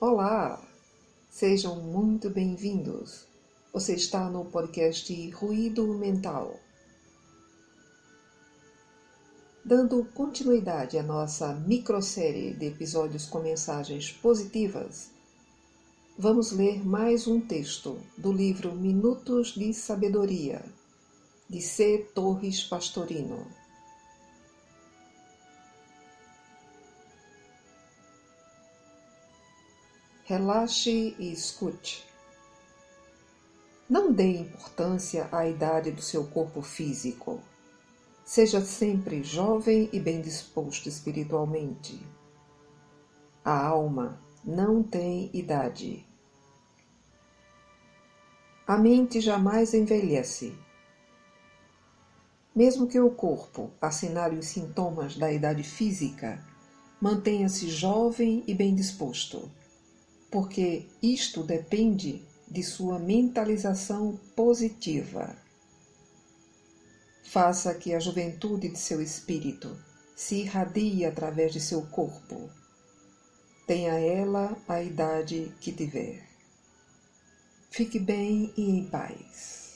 Olá! Sejam muito bem-vindos. Você está no podcast Ruído Mental. Dando continuidade à nossa microsérie de episódios com mensagens positivas, vamos ler mais um texto do livro Minutos de Sabedoria, de C. Torres Pastorino. Relaxe e escute. Não dê importância à idade do seu corpo físico. Seja sempre jovem e bem disposto espiritualmente. A alma não tem idade. A mente jamais envelhece. Mesmo que o corpo assinale os sintomas da idade física, mantenha-se jovem e bem disposto porque isto depende de sua mentalização positiva. Faça que a juventude de seu espírito se irradie através de seu corpo. Tenha ela a idade que tiver. Fique bem e em paz.